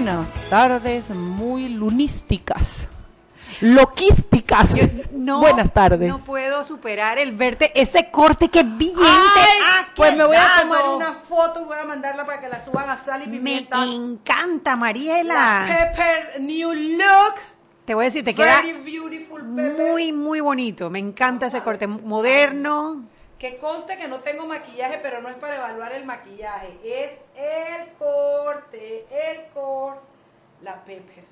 Buenas tardes, muy lunísticas, loquísticas. No, Buenas tardes. No puedo superar el verte ese corte que bien ha pues me voy a tomar una foto y voy a mandarla para que la suban a sal y Me pimienta. encanta, La Mariela. Pepper New Look. Te voy a decir, te queda Very muy, muy bonito. Me encanta ese corte moderno. Que conste que no tengo maquillaje, pero no es para evaluar el maquillaje. Es el corte, el corte. La Pepper.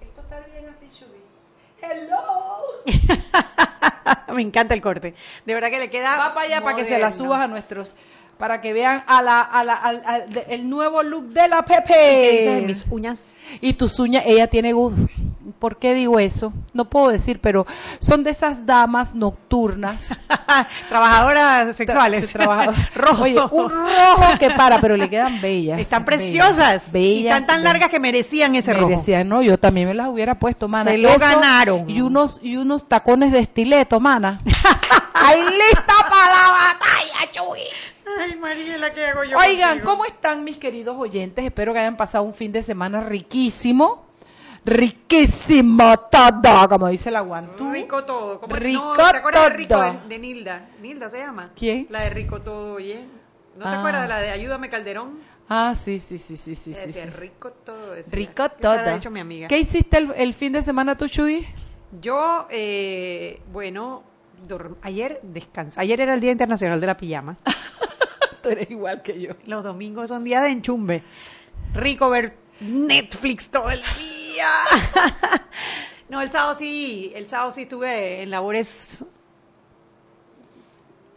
Esto está bien así, Chubi. Hello. Me encanta el corte. De verdad que le queda. Va para allá para que se la subas a nuestros, para que vean a la, a la, de- el nuevo look de la ¿Qué dices de Pepe. mis uñas? Y tus uñas, ella tiene gusto. ¿Por qué digo eso? No puedo decir, pero son de esas damas nocturnas. Trabajadoras sexuales. Se trabaja- rojo. Oye, un rojo que para, pero le quedan bellas. Están bellas, preciosas. y Bellas. están tan largas que merecían ese rojo. Merecían, no, yo también me las hubiera puesto, mana. Se lo ganaron. Y unos, y unos tacones de estileto, mana. Ahí lista para la batalla, Chuy. Ay, Mariela, ¿qué hago yo? Oigan, contigo? ¿cómo están mis queridos oyentes? Espero que hayan pasado un fin de semana riquísimo. Riquísimo todo, como dice la guantú. Rico todo. ¿Cómo? Rico no, ¿Te acuerdas de Rico de, de Nilda? Nilda se llama. ¿Quién? La de Rico todo, oye. ¿No te Ah. acuerdas de la de Ayúdame Calderón? Ah, sí, sí, sí, sí, sí, sí. Rico todo. decía. Rico todo. hecho mi amiga. ¿Qué hiciste el, el fin de semana tú, Chuy? Yo, eh, bueno, ayer descansé. Ayer era el Día Internacional de la Pijama. Tú eres igual que yo. Los domingos son días de enchumbe. Rico ver Netflix todo el día. No, el sábado sí, el sábado sí estuve en labores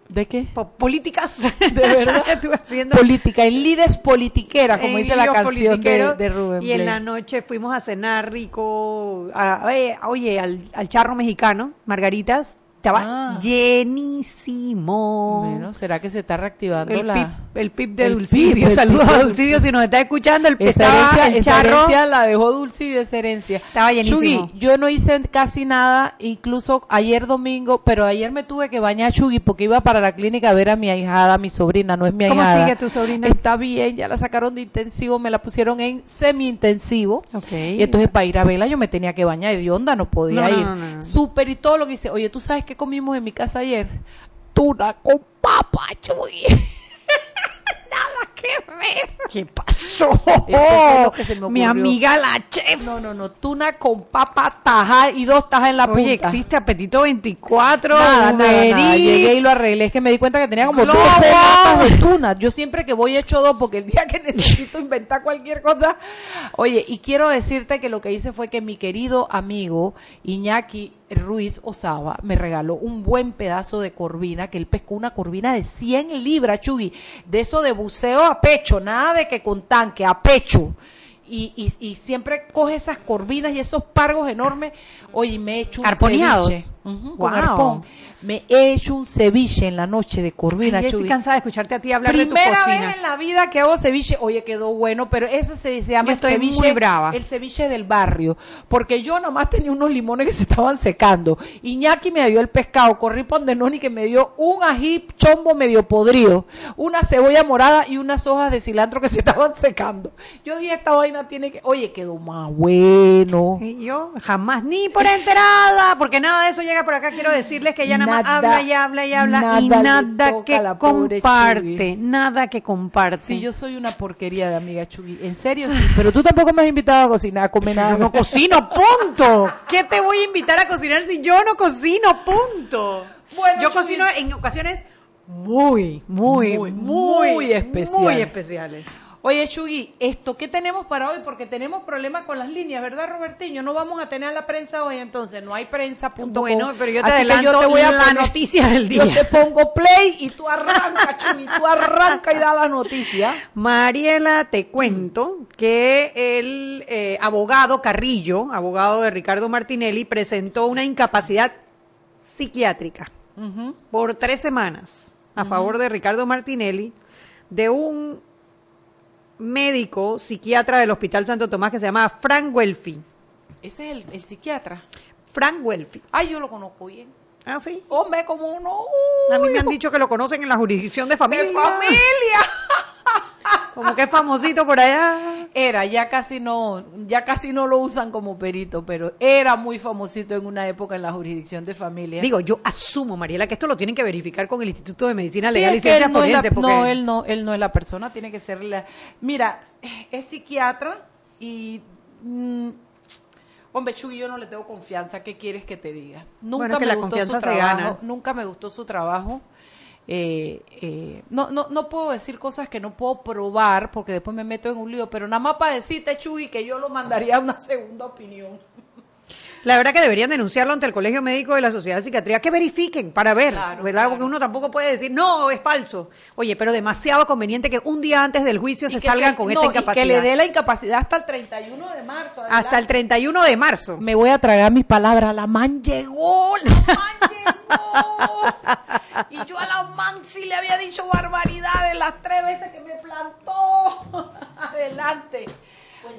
¿De qué? po- políticas. ¿De verdad? estuve haciendo Política, en lides politiquera, como en dice la canción de, Rubén Y en la noche fuimos a cenar rico, a- oye, al, al charro mexicano, Margaritas. Estaba Ah. llenísimo. Bueno, ¿será que se está reactivando el, la... pip, el pip de el Dulcidio. pip, Saludos a Dulcidio si nos está escuchando. El, Esa herencia, el esa herencia la dejó Dulcidio, esa herencia. Estaba llenísimo. Chugui, yo no hice casi nada, incluso ayer domingo, pero ayer me tuve que bañar Chugui porque iba para la clínica a ver a mi ahijada, mi sobrina, no es mi ¿Cómo ahijada. sigue tu sobrina? Está bien, ya la sacaron de intensivo, me la pusieron en semi-intensivo. Ok. Y entonces para ir a verla yo me tenía que bañar, de onda no podía No, ir. no, no, no. Súper y todo lo que hice. Oye, ¿tú sabes qué comimos en mi casa ayer? Tuna con papa, Chugui. Nada que ver. ¿Qué pasó? Eso fue lo que se me Mi amiga la chef. No, no, no, tuna con papa taja y dos tajas en la punta. Oye, existe Apetito 24. Nada, nada, Uber nada. Llegué y lo arreglé. Es que me di cuenta que tenía como Globo. 12 latas de tuna. Yo siempre que voy hecho dos porque el día que necesito inventar cualquier cosa. Oye, y quiero decirte que lo que hice fue que mi querido amigo Iñaki Ruiz Osaba me regaló un buen pedazo de corvina, que él pescó una corvina de 100 libras, Chugui. De eso de buceo a pecho, nada de que con tanque, a pecho. Y, y, y siempre coge esas corvinas y esos pargos enormes. Oye, me he hecho un Arponeados. ceviche. Con Wow. arpón. Me he hecho un ceviche en la noche de corvina, Ay, ya estoy cansada de escucharte a ti hablar de tu Primera cocina. vez en la vida que hago ceviche. Oye, quedó bueno, pero eso se, se llama Yo el estoy ceviche. muy brava. El ceviche del barrio. Porque yo nomás tenía unos limones que se estaban secando. Iñaki me dio el pescado. Corrí por Denoni que me dio un ají chombo medio podrido. Una cebolla morada y unas hojas de cilantro que se estaban secando. Yo dije, esta vaina tiene que. Oye, quedó más bueno. Y yo jamás ni por enterada, porque nada de eso llega por acá. Quiero decirles que ella nada más habla y habla y habla y nada que comparte, nada que comparte. Sí, yo soy una porquería de amiga Chugui. En serio, sí. Pero tú tampoco me has invitado a cocinar, a comer nada. Yo no cocino, punto. ¿Qué te voy a invitar a cocinar si yo no cocino, punto? Bueno, yo Chuy. cocino en ocasiones muy, muy, Muy, muy, muy especiales. Muy especiales. Oye, Chugui, ¿esto qué tenemos para hoy? Porque tenemos problemas con las líneas, ¿verdad, Robertiño? No vamos a tener a la prensa hoy, entonces no hay prensa.com. Bueno, pero yo te Así adelanto te voy a la poner- noticia del Yo día. te pongo play y tú arranca, Chugui, tú arranca y da la noticia. Mariela, te cuento que el eh, abogado Carrillo, abogado de Ricardo Martinelli, presentó una incapacidad psiquiátrica por tres semanas a favor de Ricardo Martinelli de un médico psiquiatra del Hospital Santo Tomás que se llama Frank Welfi. Ese es el, el psiquiatra. Frank Welfi. Ay, yo lo conozco bien. ¿Ah, sí? Hombre, como uno. A mí me han dicho que lo conocen en la jurisdicción de familia. ¡De familia! Como que es famosito por allá. Era, ya casi no, ya casi no lo usan como perito, pero era muy famosito en una época en la jurisdicción de familia. Digo, yo asumo, Mariela, que esto lo tienen que verificar con el Instituto de Medicina Legal y Ciencias no, Forenses. porque- no, él no, él no es la persona, tiene que ser la. Mira, es psiquiatra y. mm, hombre, Chuy, yo no le tengo confianza. ¿Qué quieres que te diga? Nunca Bueno, me gustó su trabajo. Nunca me gustó su trabajo. Eh, eh, no, no, no puedo decir cosas que no puedo probar porque después me meto en un lío, pero nada más para decirte, Chuy, que yo lo mandaría a una segunda opinión. La verdad que deberían denunciarlo ante el Colegio Médico de la Sociedad de Psiquiatría, que verifiquen para ver, Claro, ¿verdad? claro. Porque uno tampoco puede decir, no, es falso. Oye, pero demasiado conveniente que un día antes del juicio se Y salgan se- con no, esta y incapacidad. que le dé la incapacidad hasta el 31 de marzo. Hasta el adelante. 31 de marzo. Me voy a tragar mis palabras. La man llegó, la man llegó. Y yo a la man sí le había dicho barbaridades las tres veces que me plantó. Adelante.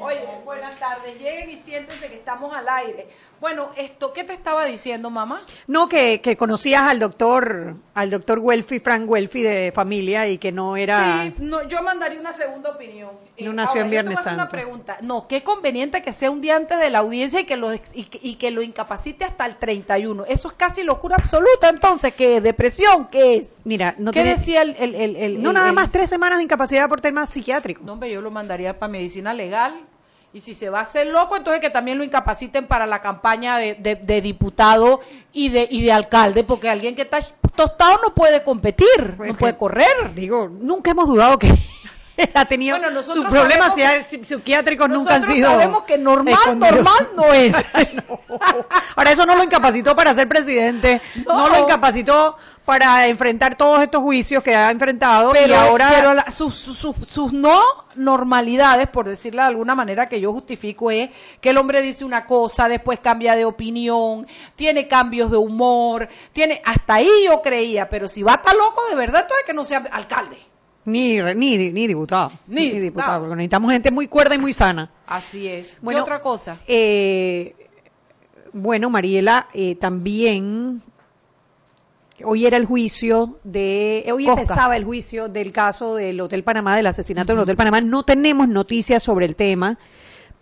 Oye, buenas tardes. Lleguen y siéntense que estamos al aire. Bueno, esto, ¿qué te estaba diciendo, mamá? No, que, que conocías al doctor, al doctor Welfi, Frank Welfi de familia y que no era... Sí, no, yo mandaría una segunda opinión. No nació en yo te voy a Viernes hacer una Santo. pregunta. No, qué conveniente que sea un día antes de la audiencia y que lo y, que- y que lo incapacite hasta el 31. Eso es casi locura absoluta, entonces, ¿qué? ¿Depresión? ¿Qué es? Mira, no ¿Qué tiene- decía el, el, el- el- No el- nada el- más tres semanas de incapacidad por tema psiquiátrico. No, hombre, yo lo mandaría para medicina legal. Y si se va a hacer loco, entonces que también lo incapaciten para la campaña de, de- de diputado y de, y de alcalde, porque alguien que está tostado no puede competir, Pues no que- puede correr. Digo, nunca hemos dudado que ha tenido Bueno, sus problemas psiquiátricos nunca han sido sabemos que normal, normal no es. Ahora eso no lo incapacitó para ser presidente, no, No. lo incapacitó para enfrentar todos estos juicios que ha enfrentado pero y ahora pero la- sus, sus- sus- no normalidades, por decirlo de alguna manera que yo justifico, es que el hombre dice una cosa, después cambia de opinión, tiene cambios de humor, tiene hasta ahí yo creía, pero si va estar loco de verdad, entonces que no sea alcalde. Ni, ni, ni diputado, Ni diputado. porque necesitamos gente muy cuerda y muy sana. Así es. Bueno, ¿Qué otra cosa? Eh, bueno, Mariela, eh, también hoy era el juicio de, hoy Cosca. empezaba el juicio del caso del Hotel Panamá, del asesinato del Hotel Panamá. No tenemos noticias sobre el tema,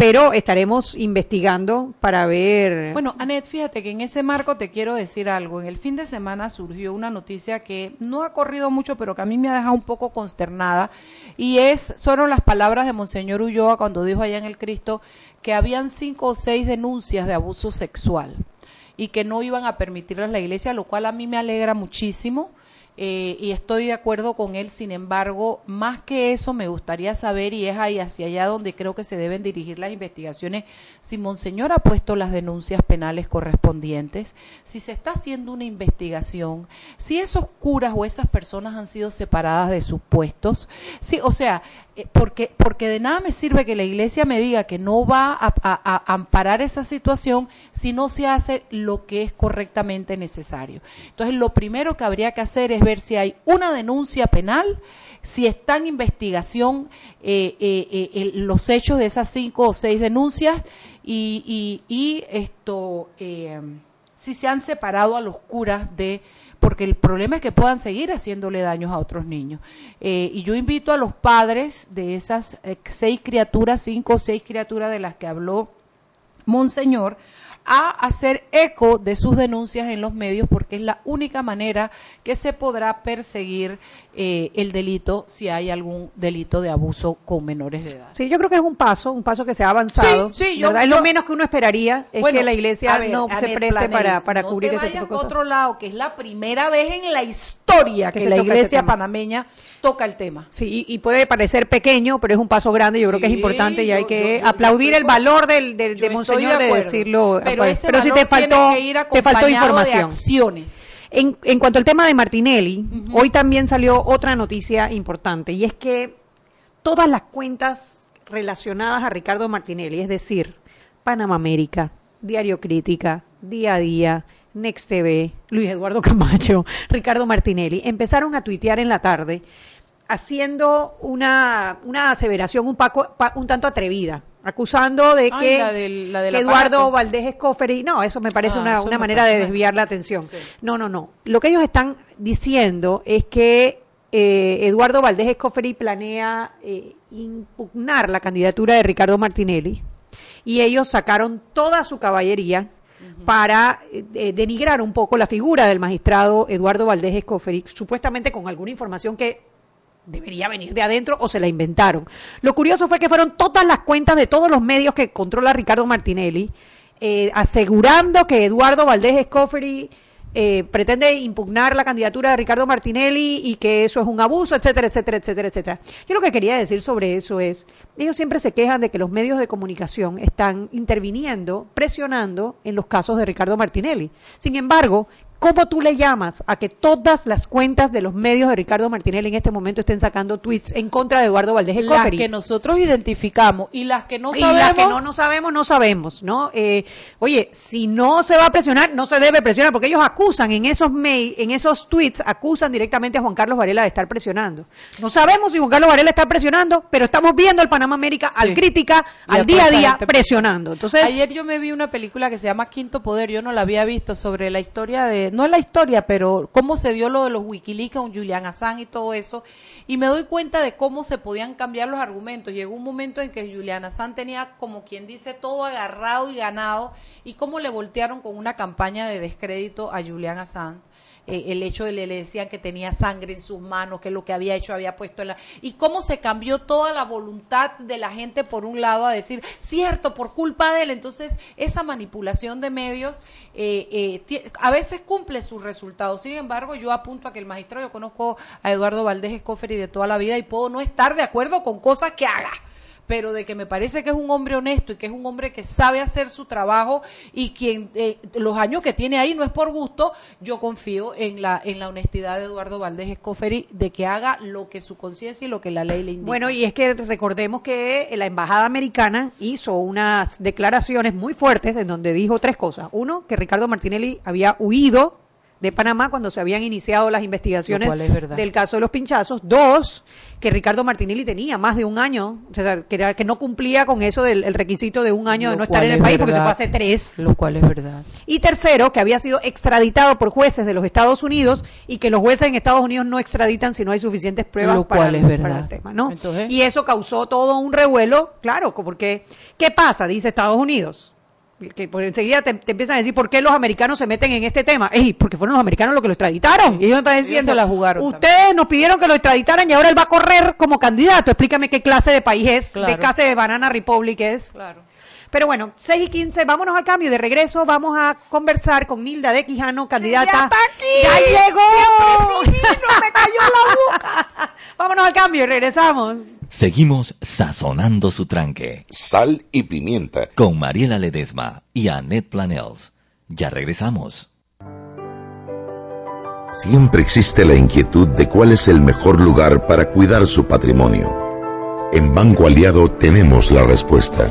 pero estaremos investigando para ver. Bueno, Anet, fíjate que en ese marco te quiero decir algo. En el fin de semana surgió una noticia que no ha corrido mucho, pero que a mí me ha dejado un poco consternada. Y es, fueron las palabras de Monseñor Ulloa cuando dijo allá en el Cristo que habían cinco o seis denuncias de abuso sexual y que no iban a permitirlas la iglesia, lo cual a mí me alegra muchísimo. Eh, y estoy de acuerdo con él, sin embargo, más que eso me gustaría saber, y es ahí hacia allá donde creo que se deben dirigir las investigaciones, si Monseñor ha puesto las denuncias penales correspondientes, si se está haciendo una investigación, si esos curas o esas personas han sido separadas de sus puestos, sí, o sea, porque, porque de nada me sirve que la iglesia me diga que no va a, amparar esa situación si no se hace lo que es correctamente necesario. Entonces, lo primero que habría que hacer es ver si hay una denuncia penal, si está en investigación eh, eh, eh, los hechos de esas cinco o seis denuncias y, y- y esto, eh, si se han separado a los curas de porque el problema es que puedan seguir haciéndole daños a otros niños. Eh, y yo invito a los padres de esas eh, seis criaturas, cinco o seis criaturas de las que habló Monseñor, a hacer eco de sus denuncias en los medios porque es la única manera que se podrá perseguir eh, el delito si hay algún delito de abuso con menores de edad. Sí, yo creo que es un paso, un paso que se ha avanzado. Sí, sí, yo- es lo menos que uno esperaría, es Bueno, que la iglesia ver, no se preste para, para no cubrir te ese vayas tipo de cosas. otro lado, que es la primera vez en la historia Que la iglesia panameña toca el tema. Sí, y, y puede parecer pequeño, pero es un paso grande. Yo creo que es importante y hay que yo- yo- aplaudir el valor del, del- de Monseñor de, decirlo. Pero, pues, ese pero si te valor tiene faltó, que ir te faltó de información. acciones. En, en cuanto al tema de Martinelli, hoy también salió otra noticia importante y es que todas las cuentas relacionadas a Ricardo Martinelli, es decir, Panamá América, Diario Crítica, Día a Día, Next TV, Luis Eduardo Camacho, Ricardo Martinelli, empezaron a tuitear en la tarde haciendo una, una aseveración un, paco- pa- un tanto atrevida, acusando de Ay, que, la del- la del que Eduardo. Valdés Escoferi, no, eso me parece Ah, una, una manera de desviar la atención. Sí. No, no, no. Lo que ellos están diciendo es que eh, Eduardo Valdés Escoferi planea eh, impugnar la candidatura de Ricardo Martinelli y ellos sacaron toda su caballería para eh, denigrar un poco la figura del magistrado Eduardo Valdés Escoferi, supuestamente con alguna información que debería venir de adentro o se la inventaron. Lo curioso fue que fueron todas las cuentas de todos los medios que controla Ricardo Martinelli, eh, asegurando que Eduardo Valdés Escoferi eh, pretende impugnar la candidatura de Ricardo Martinelli y que eso es un abuso, etcétera, etcétera, etcétera, etcétera. Yo lo que quería decir sobre eso es, ellos siempre se quejan de que los medios de comunicación están interviniendo, presionando en los casos de Ricardo Martinelli. Sin embargo, ¿Cómo tú le llamas a que todas las cuentas de los medios de Ricardo Martinelli en este momento estén sacando tweets en contra de Eduardo Valdés Las Escoferi? que nosotros identificamos y las que no y sabemos. las que no, no sabemos, no sabemos, ¿no? Eh, oye, si no se va a presionar, no se debe presionar, porque ellos acusan en esos mail, en esos tweets, acusan directamente a Juan Carlos Varela de estar presionando. No sabemos si Juan Carlos Varela está presionando, pero estamos viendo al Panamá América, Sí. al crítica, Y al día a día presionando. Entonces, Ayer yo me vi una película que se llama Quinto Poder, yo no la había visto, sobre la historia de, no es la historia, pero cómo se dio lo de los Wikileaks con Julian Assange y todo eso, y me doy cuenta de cómo se podían cambiar los argumentos. Llegó un momento en que Julian Assange tenía, como quien dice, todo agarrado y ganado, y cómo le voltearon con una campaña de descrédito a Julian Assange. Eh, el hecho de le, le decían que tenía sangre en sus manos, que lo que había hecho había puesto en la... Y cómo se cambió toda la voluntad de la gente por un lado a decir, cierto, por culpa de él. Entonces, esa manipulación de medios eh, eh, a veces cumple sus resultados. Sin embargo, yo apunto a que el magistrado, yo conozco a Eduardo Valdés Escoferi de toda la vida y puedo no estar de acuerdo con cosas que haga pero de que me parece que es un hombre honesto y que es un hombre que sabe hacer su trabajo y quien eh, los años que tiene ahí no es por gusto, yo confío en la en la honestidad de Eduardo Valdés Escoferi de que haga lo que su conciencia y lo que la ley le indica. Bueno, y es que recordemos que la embajada americana hizo unas declaraciones muy fuertes en donde dijo tres cosas. Uno, que Ricardo Martinelli había huido de Panamá cuando se habían iniciado las investigaciones es del caso de los pinchazos. Dos, que Ricardo Martinelli tenía más de un año, o sea, que, era- que no cumplía con eso del el requisito de un año de no estar en el es país porque se fue hace tres. lo cual es verdad. Y tercero, que había sido extraditado por jueces de los Estados Unidos y que los jueces en Estados Unidos no extraditan si no hay suficientes pruebas Lo para, cual es para verdad. el tema, ¿no? Entonces- y eso causó todo un revuelo, claro, porque ¿qué pasa? Dice Estados Unidos. Que por enseguida te, te empiezan a decir por qué los americanos se meten en este tema. Ey, porque fueron los americanos los que lo extraditaron. Y ellos están diciendo, la jugaron ustedes nos pidieron que lo extraditaran y ahora él va a correr como candidato. Explícame qué clase de país es, Claro. qué clase de Banana Republic es. Claro. Pero bueno, 6 y 15, vámonos al cambio. De regreso vamos a conversar con Nilda de Quijano, candidata. ¡Ya está aquí! ¡Ya llegó! ¡Siempre sí vino! ¡Me cayó la boca! vámonos al cambio y regresamos. Seguimos sazonando su tranque Sal y pimienta. con Mariela Ledesma y Annette Planels. Ya regresamos. Siempre existe la inquietud de cuál es el mejor lugar para cuidar su patrimonio. En Banco Aliado tenemos la respuesta.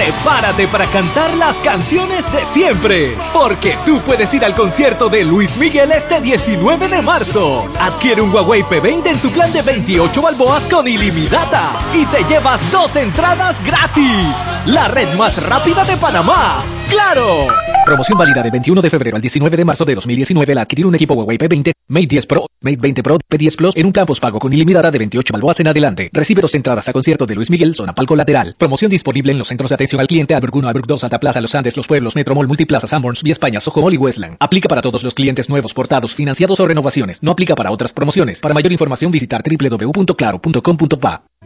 Prepárate para cantar las canciones de siempre, porque tú puedes ir al concierto de Luis Miguel este 19 de marzo. Adquiere un Huawei P20 en tu plan de 28 balboas con ilimitada y te llevas dos entradas gratis. La red más rápida de Panamá. ¡Claro! Promoción válida del 21 de febrero al 19 de marzo de 2019 al adquirir un equipo Huawei P20, Mate 10 Pro, Mate 20 Pro, P10 Plus en un plan pago con ilimitada de 28 balboas en adelante. Recibe dos entradas a concierto de Luis Miguel, zona palco lateral. Promoción disponible en los centros de atención al cliente Alberg 1, Alberg 2, Alta Plaza, Los Andes, Los Pueblos, Metromol, Multiplaza, Sanborns, Vía España, Soho y Westland. Aplica para todos los clientes nuevos, portados, financiados o renovaciones. No aplica para otras promociones. Para mayor información visitar www.claro.com.pa.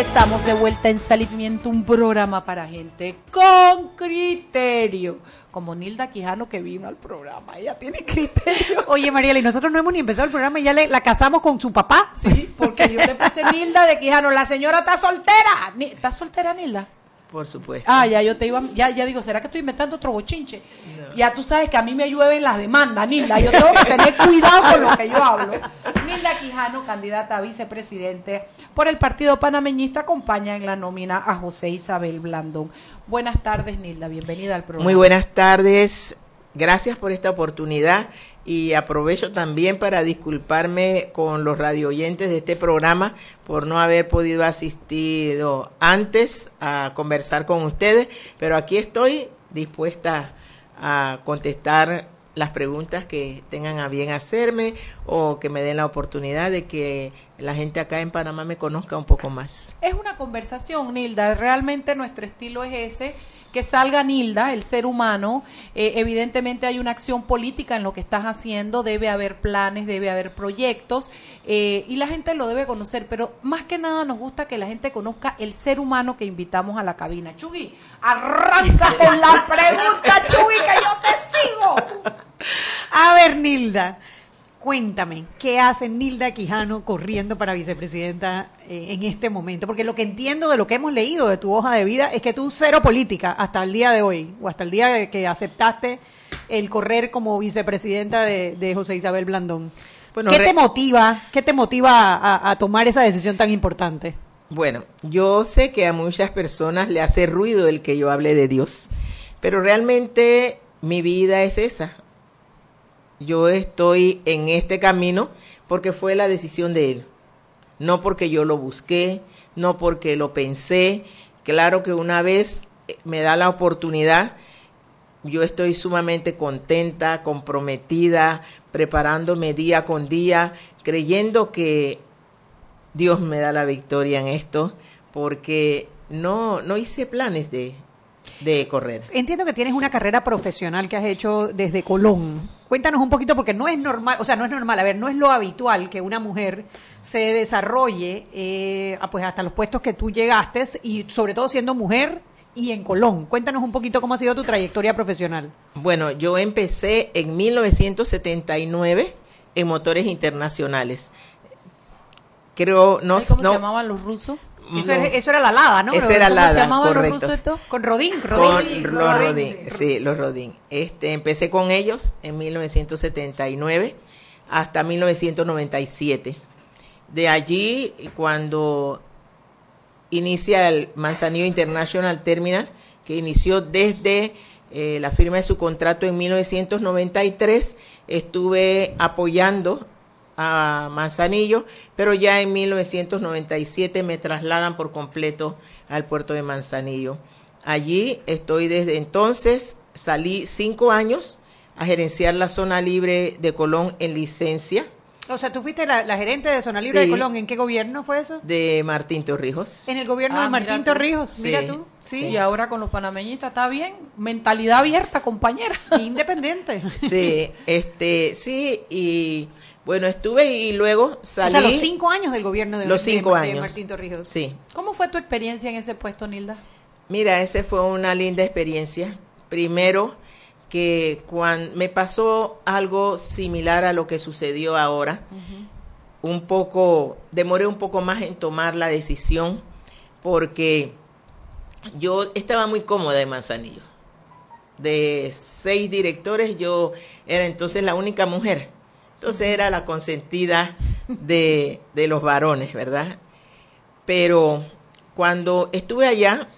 Estamos de vuelta en Salimiento, un programa para gente con criterio. Como Nilda Quijano que vino al programa, ella tiene criterio. Oye, Mariela, y nosotros no hemos ni empezado el programa y ya le, la casamos con su papá. Sí, porque yo le puse Nilda de Quijano, la señora está soltera. ¿Está soltera, Nilda? Por supuesto. Ah, ya yo te iba, ya, ya digo, ¿será que estoy inventando otro bochinche? Ya tú sabes que a mí me llueven las demandas, Nilda. Yo tengo que tener cuidado con lo que yo hablo. Nilda Quijano, candidata a vicepresidente por el Partido Panameñista, acompaña en la nómina a José Isabel Blandón. Buenas tardes, Nilda. Bienvenida al programa. Muy buenas tardes. Gracias por esta oportunidad y aprovecho también para disculparme con los radio oyentes de este programa por no haber podido asistir antes a conversar con ustedes, pero aquí estoy dispuesta a contestar las preguntas que tengan a bien hacerme o que me den la oportunidad de que la gente acá en Panamá me conozca un poco más. Es una conversación, Nilda. Realmente nuestro estilo es ese, que salga Nilda, el ser humano. Eh, evidentemente hay una acción política en lo que estás haciendo, debe haber planes, debe haber proyectos eh, y la gente lo debe conocer. Pero más que nada nos gusta que la gente conozca el ser humano que invitamos a la cabina. Chugui, arranca con la pregunta, Chugui, que yo te sigo. A ver, Nilda, cuéntame, ¿qué hace Nilda Quijano corriendo para vicepresidenta eh, en este momento? Porque lo que entiendo de lo que hemos leído de tu hoja de vida es que tú cero política hasta el día de hoy, o hasta el día de que aceptaste el correr como vicepresidenta de, de José Isabel Blandón. Bueno, ¿Qué te motiva? ¿Qué te motiva a, a tomar esa decisión tan importante? Bueno, yo sé que a muchas personas le hace ruido el que yo hable de Dios, pero realmente mi vida es esa. Yo estoy en este camino porque fue la decisión de Él, no porque yo lo busqué, no porque lo pensé. Claro que una vez eh, me da la oportunidad, yo estoy sumamente contenta, comprometida, preparándome día con día, creyendo que Dios me da la victoria en esto, porque no, no hice planes de, de correr. Entiendo que tienes una carrera profesional que has hecho desde Colón. Cuéntanos un poquito, porque no es normal, o sea, no es normal, a ver, no es lo habitual que una mujer se desarrolle eh, a, pues hasta los puestos que tú llegaste y sobre todo siendo mujer y en Colón. Cuéntanos un poquito cómo ha sido tu trayectoria profesional. Bueno, yo empecé en 1979 en motores internacionales. Creo, no, ¿Cómo no, se llamaban los rusos? Eso, era, eso era la Lada, ¿no? Esa era ¿Cómo Lada, se llamaban correcto. los rusos? Con Rodín, con Rodín. los Rodín, sí, los Rodín. Este, empecé con ellos en 1979 hasta 1997. De allí, cuando inicia el Manzanillo International Terminal, que inició desde eh, la firma de su contrato en 1993. Estuve apoyando a Manzanillo, pero ya en 1997 me trasladan por completo al puerto de Manzanillo. Allí estoy desde entonces, salí cinco años a gerenciar la zona libre de Colón en licencia. O sea, tú fuiste la, la gerente de Zona Libre Sí. de Colón. ¿En qué gobierno fue eso? De Martín Torrijos. En el gobierno Ah, de mira Martín. Torrijos. Sí. Mira tú. Sí. Y ahora con los panameñistas está bien. Mentalidad abierta, compañera. Independiente. Sí, este, sí, y bueno, estuve y luego salí. O sea, los cinco años del gobierno de, Los cinco de años. Martín Torrijos. Sí, ¿Cómo fue tu experiencia en ese puesto, Nilda? mira, esa fue una linda experiencia. Primero, que cuando me pasó algo similar a lo que sucedió ahora, un poco, demoré un poco más en tomar la decisión, porque yo estaba muy cómoda en Manzanillo. De seis directores, yo era entonces la única mujer. Entonces era la consentida de, de los varones, ¿verdad? Pero cuando estuve allá,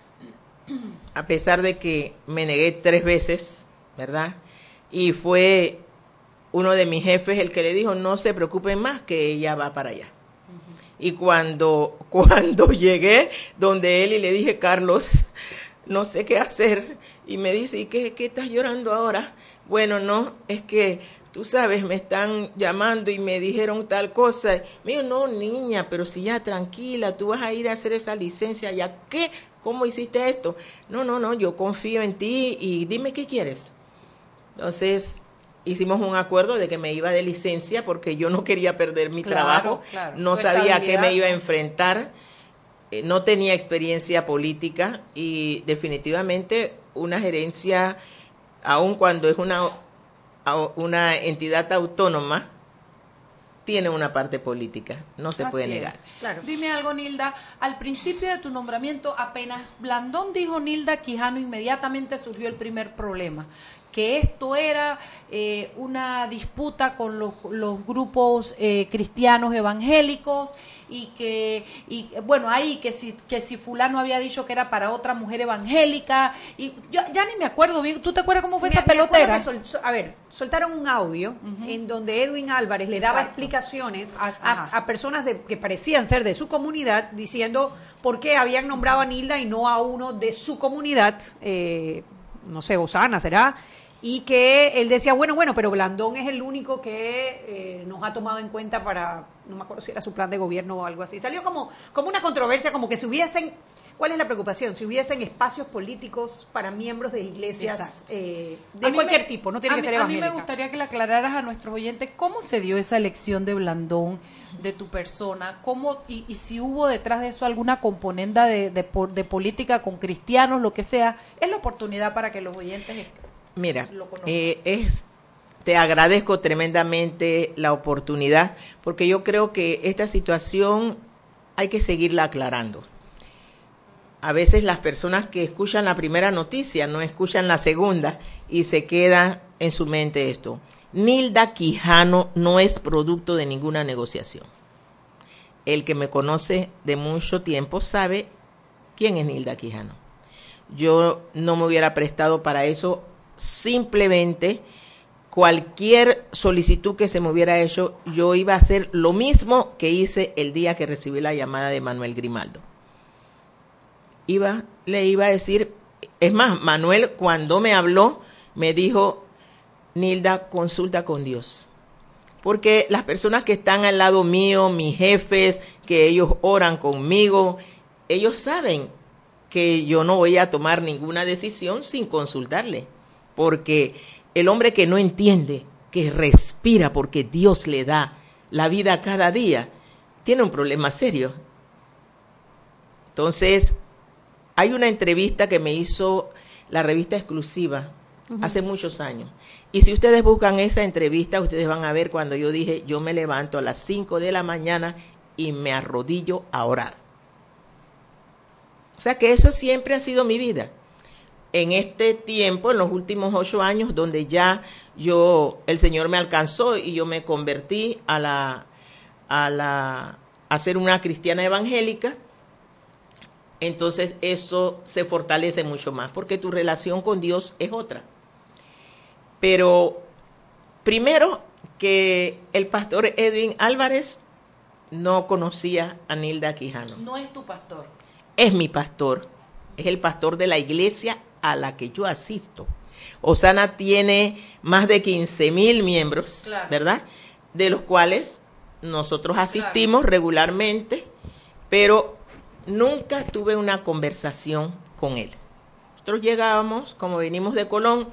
a pesar de que me negué tres veces, ¿verdad? Y fue uno de mis jefes el que le dijo, no se preocupen más, que ella va para allá. Y cuando, cuando llegué donde él y le dije, Carlos, no sé qué hacer, y me dice, ¿y qué, qué estás llorando ahora? Bueno, no, es que tú sabes, me están llamando y me dijeron tal cosa. Mío, no, niña, pero si ya tranquila, tú vas a ir a hacer esa licencia, ¿ya qué? ¿Cómo hiciste esto? No, no, no, yo confío en ti y dime qué quieres. Entonces, hicimos un acuerdo de que me iba de licencia porque yo no quería perder mi Claro, trabajo, claro. no sabía a qué me iba a enfrentar, eh, no tenía experiencia política y definitivamente una gerencia, aun cuando es una, una entidad autónoma, tiene una parte política, no se puede negar. es. Dime algo, Nilda. Al principio de tu nombramiento, apenas Blandón dijo Nilda Quijano, inmediatamente surgió el primer problema. Que esto era eh, una disputa con los, los grupos eh, cristianos evangélicos y que, y, bueno, ahí que si, que si Fulano había dicho que era para otra mujer evangélica. Y yo ya ni me acuerdo bien. ¿Tú te acuerdas cómo fue Me- esa pelotera? sol- a ver, soltaron un audio en donde Edwin Álvarez le daba explicaciones a, a personas de- que parecían ser de su comunidad diciendo por qué habían nombrado a Nilda y no a uno de su comunidad, eh, no sé, Osana será, y que él decía, bueno, bueno, pero Blandón es el único que eh, nos ha tomado en cuenta para, no me acuerdo si era su plan de gobierno o algo así. Salió como, como una controversia, como que si hubiesen, ¿cuál es la preocupación? Si hubiesen espacios políticos para miembros de iglesias eh, de cualquier me- tipo, no tiene a que mí- ser A mí me gustaría que le aclararas a nuestros oyentes cómo se dio esa elección de Blandón, de tu persona, cómo y, y si hubo detrás de eso alguna componente de, de, de política con cristianos, lo que sea. Es la oportunidad para que los oyentes... Mira, Lo eh, es, te agradezco tremendamente la oportunidad porque yo creo que esta situación hay que seguirla aclarando. A veces las personas que escuchan la primera noticia no escuchan la segunda y se queda en su mente esto. Nilda Quijano no es producto de ninguna negociación. El que me conoce de mucho tiempo sabe quién es Nilda Quijano. Yo no me hubiera prestado para eso simplemente cualquier solicitud que se me hubiera hecho, yo iba a hacer lo mismo que hice el día que recibí la llamada de Manuel Grimaldo. Iba, le iba a decir, es más, Manuel cuando me habló me dijo, Nilda, consulta con Dios. Porque las personas que están al lado mío, mis jefes, que ellos oran conmigo, ellos saben que yo no voy a tomar ninguna decisión sin consultarle. Porque el hombre que no entiende, que respira porque Dios le da la vida cada día, tiene un problema serio. Entonces, hay una entrevista que me hizo la revista exclusiva hace muchos años. Y si ustedes buscan esa entrevista, ustedes van a ver cuando yo dije, yo me levanto a las 5 de la mañana y me arrodillo a orar. O sea que eso siempre ha sido mi vida. En este tiempo, en los últimos ocho años, donde ya yo, el Señor me alcanzó y yo me convertí a la, a la, a ser una cristiana evangélica, entonces eso se fortalece mucho más, porque tu relación con Dios es otra. Pero primero que el pastor Edwin Álvarez no conocía a Nilda Quijano. No es tu pastor. Es mi pastor, es el pastor de la iglesia a la que yo asisto. Osana tiene más de 15 mil miembros, Claro. ¿verdad? De los cuales nosotros asistimos regularmente, pero nunca tuve una conversación con él. Nosotros llegábamos, como venimos de Colón,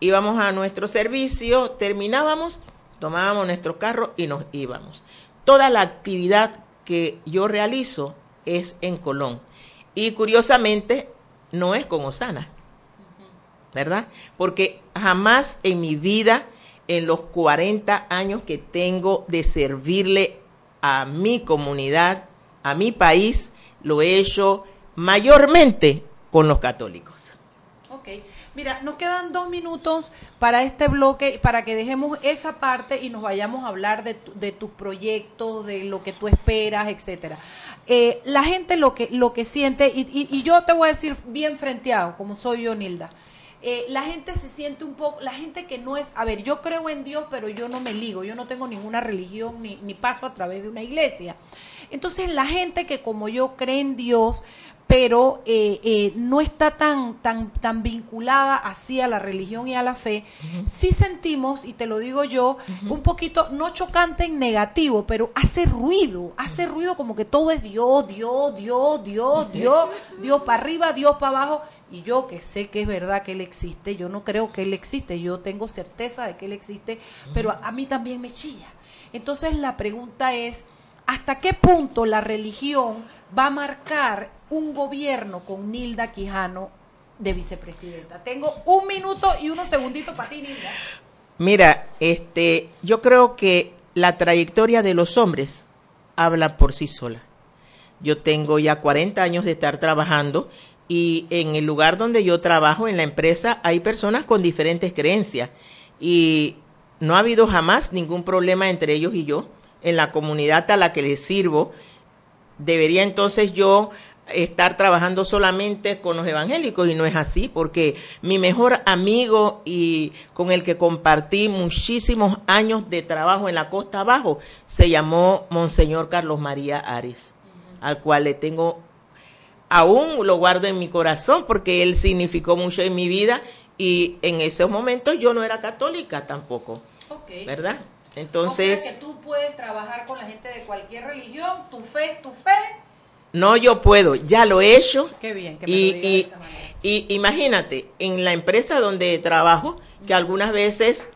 íbamos a nuestro servicio, terminábamos, tomábamos nuestro carro y nos íbamos. Toda la actividad que yo realizo es en Colón. Y curiosamente, no es con Osana, ¿verdad? Porque jamás en mi vida, en los 40 años que tengo de servirle a mi comunidad, a mi país, lo he hecho mayormente con los católicos. Mira, nos quedan dos minutos para este bloque, para que dejemos esa parte y nos vayamos a hablar de, tu- de tus proyectos, de lo que tú esperas, etcétera. Eh, la gente lo que, lo que siente, y, y- y yo te voy a decir bien frenteado, como soy yo, Nilda, eh, la gente se siente un poco, la gente que no es, a ver, yo creo en Dios, pero yo no me ligo, yo no tengo ninguna religión ni, ni paso a través de una iglesia. Entonces la gente que como yo cree en Dios, pero eh, eh, no está tan, tan, tan vinculada así a la religión y a la fe, sí sentimos, y te lo digo yo, un poquito, no chocante en negativo, pero hace ruido, hace ruido como que todo es Dios, Dios, Dios, Dios, Dios, Dios para arriba, Dios para abajo, y yo que sé que es verdad que Él existe, yo no creo que Él existe, yo tengo certeza de que Él existe, pero a, a mí también me chilla. Entonces la pregunta es, ¿hasta qué punto la religión va a marcar un gobierno con Nilda Quijano de vicepresidenta? Tengo un minuto y unos segunditos para ti, Nilda. Mira, este, yo creo que la trayectoria de los hombres habla por sí sola. Yo tengo ya 40 años de estar trabajando y en el lugar donde yo trabajo, en la empresa, hay personas con diferentes creencias y no ha habido jamás ningún problema entre ellos y yo. En la comunidad a la que les sirvo, debería entonces yo estar trabajando solamente con los evangélicos y no es así porque mi mejor amigo y con el que compartí muchísimos años de trabajo en la costa abajo se llamó Monseñor Carlos María Ares, al cual le tengo aún lo guardo en mi corazón porque él significó mucho en mi vida y en esos momentos yo no era católica tampoco. ¿verdad? O sea Entonces, que tú puedes trabajar con la gente de cualquier religión, tu fe, tu fe. no yo puedo, ya lo he hecho Qué bien que me y, lo digas de y- esa manera. y imagínate, en la empresa donde trabajo, que algunas veces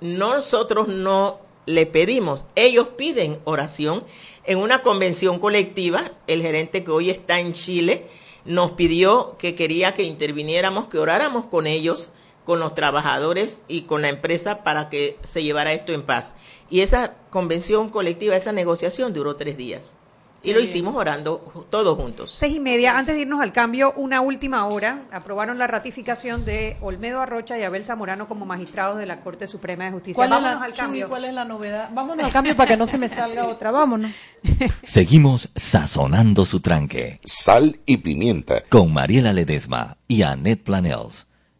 nosotros no le pedimos, ellos piden oración. En una convención colectiva, el gerente que hoy está en Chile nos pidió que quería que interviniéramos, que oráramos con ellos, con los trabajadores y con la empresa para que se llevara esto en paz. Y esa convención colectiva, esa negociación duró tres días. Y Qué lo bien. hicimos orando todos juntos. Seis y media, antes de irnos al cambio, una última hora. Aprobaron la ratificación de Olmedo Arrocha y Abel Zamorano como magistrados de la Corte Suprema de Justicia. ¿Cuál es, Vámonos la, al Chuy, cambio. ¿Cuál es la novedad? Vámonos al cambio para que no se me salga otra. Vámonos. Seguimos sazonando su tranque. Sal y pimienta. Con Mariela Ledesma y Annette Planels.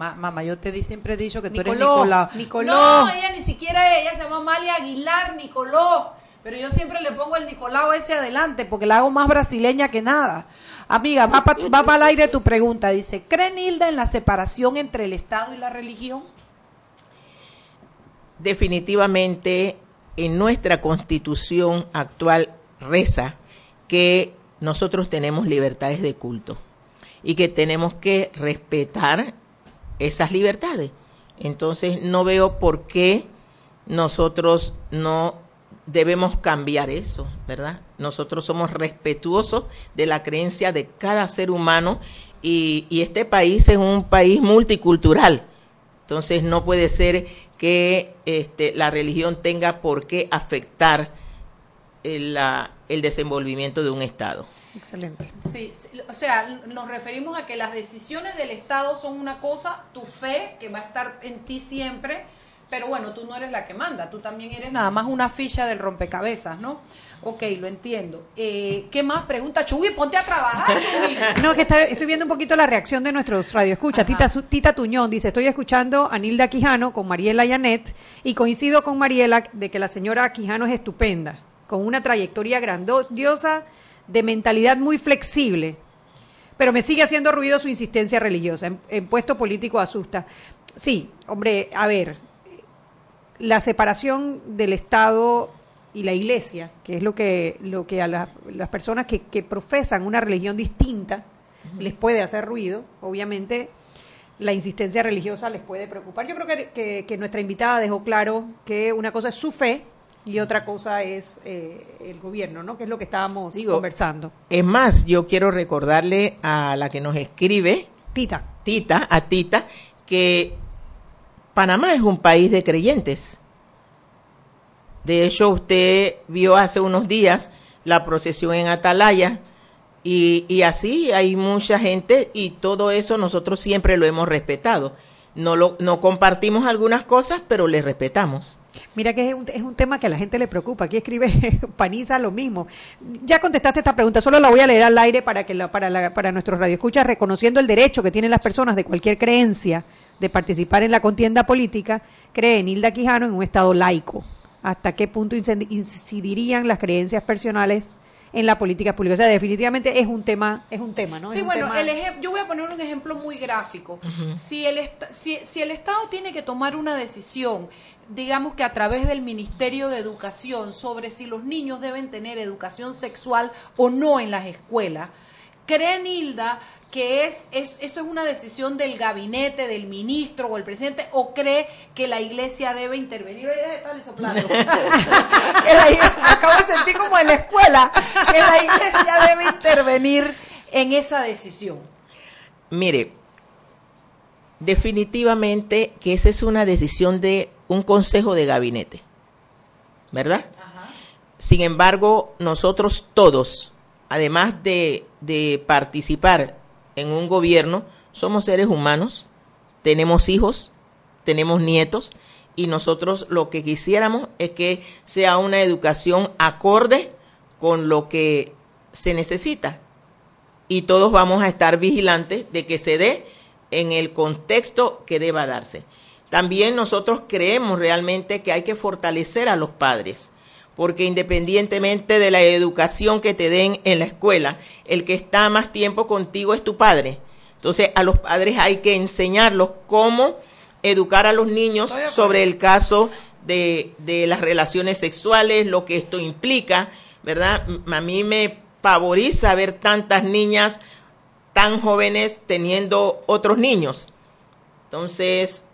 ma- mamá, yo te di, siempre he dicho que tú eres Nicoló, Nicola. Nicoló. No, ella ni siquiera ella se llama Amalia Aguilar Nicoló. Pero yo siempre le pongo el Nicolau ese adelante porque la hago más brasileña que nada. Amiga, va para va pa al aire tu pregunta. Dice, ¿cree Nilda en la separación entre el Estado y la religión? definitivamente en nuestra constitución actual reza que nosotros tenemos libertades de culto y que tenemos que respetar esas libertades. Entonces no veo por qué nosotros no debemos cambiar eso, ¿verdad? Nosotros somos respetuosos de la creencia de cada ser humano y, este país es un país multicultural. Entonces no puede ser que este, la religión tenga por qué afectar el, la- el desenvolvimiento de un Estado. Excelente. Sí, sí, o sea, nos referimos a que las decisiones del Estado son una cosa, tu fe, que va a estar en ti siempre, pero bueno, tú no eres la que manda, tú también eres nada más una ficha del rompecabezas, ¿no? Ok, lo entiendo. Eh, ¿Qué más? Pregunta, Chugui, ponte a trabajar, Chugui. No, que está- estoy viendo un poquito la reacción de nuestros radioescuchas. Tita, Tita Tuñón dice, estoy escuchando a Nilda Quijano con Mariela Yanet y coincido con Mariela de que la señora Quijano es estupenda, con una trayectoria grandiosa, de mentalidad muy flexible, pero me sigue haciendo ruido su insistencia religiosa. En, en puesto político asusta. Sí, hombre, a ver, la separación del Estado y la Iglesia, que es lo que, lo que a la- las personas que, que profesan una religión distinta les puede hacer ruido, obviamente la insistencia religiosa les puede preocupar. Yo creo que, que- que nuestra invitada dejó claro que una cosa es su fe y otra cosa es eh, el gobierno, ¿no? Que es lo que estábamos Digo, conversando. Es más, yo quiero recordarle a la que nos escribe, Tita, Tita, a Tita, que Panamá es un país de creyentes. De hecho, usted vio hace unos días la procesión en Atalaya y, y así hay mucha gente y todo eso nosotros siempre lo hemos respetado. No, lo, no compartimos algunas cosas, pero le respetamos. Mira que es un, es un tema que a la gente le preocupa. Aquí escribe Paniza lo mismo. Ya contestaste esta pregunta, solo la voy a leer al aire para que la- para, la- para nuestros radioescuchas, reconociendo el derecho que tienen las personas de cualquier creencia de participar en la contienda política, cree Nilda Quijano en un Estado laico. ¿Hasta qué punto incidirían las creencias personales en la política pública? O sea, definitivamente es un tema, es un tema, ¿no? Sí, bueno, tema- el yo voy a poner un ejemplo muy gráfico. Si, el est- si, si el Estado tiene que tomar una decisión, digamos que a través del Ministerio de Educación, sobre si los niños deben tener educación sexual o no en las escuelas, ¿cree Nilda que es, es- eso es una decisión del gabinete, del ministro o el presidente, o cree que la iglesia debe intervenir? Oye, estarle soplando. Acabo de sentir como en la escuela, que la iglesia debe intervenir en esa decisión. Mire, definitivamente que esa es una decisión de un consejo de gabinete, ¿verdad? Sin embargo, nosotros todos, además de, de participar en un gobierno, somos seres humanos, tenemos hijos, tenemos nietos y nosotros lo que quisiéramos es que sea una educación acorde con lo que se necesita. Y todos vamos a estar vigilantes de que se dé en el contexto que deba darse. También nosotros creemos realmente que hay que fortalecer a los padres, porque independientemente de la educación que te den en la escuela, el que está más tiempo contigo es tu padre. Entonces a los padres hay que enseñarlos cómo educar a los niños sobre el caso de, de las relaciones sexuales, lo que esto implica, ¿verdad? A mí me pavoriza ver tantas niñas tan jóvenes teniendo otros niños. Entonces,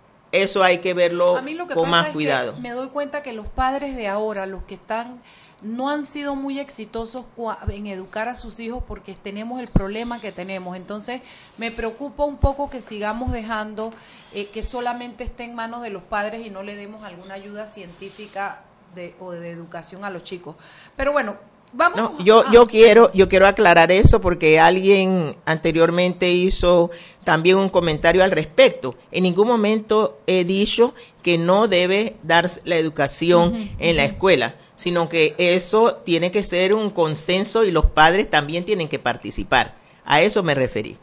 eso hay que verlo A mí lo que con pasa más es cuidado. que me doy cuenta que los padres de ahora, los que están, no han sido muy exitosos en educar a sus hijos porque tenemos el problema que tenemos. Entonces, me preocupa un poco que sigamos dejando eh, que solamente esté en manos de los padres y no le demos alguna ayuda científica de, o de educación a los chicos. Pero bueno, vamos. No, yo, ah, yo quiero, yo quiero aclarar eso porque alguien anteriormente hizo también un comentario al respecto. En ningún momento he dicho que no debe darse la educación en la escuela, sino que eso tiene que ser un consenso y los padres también tienen que participar. A eso me referí.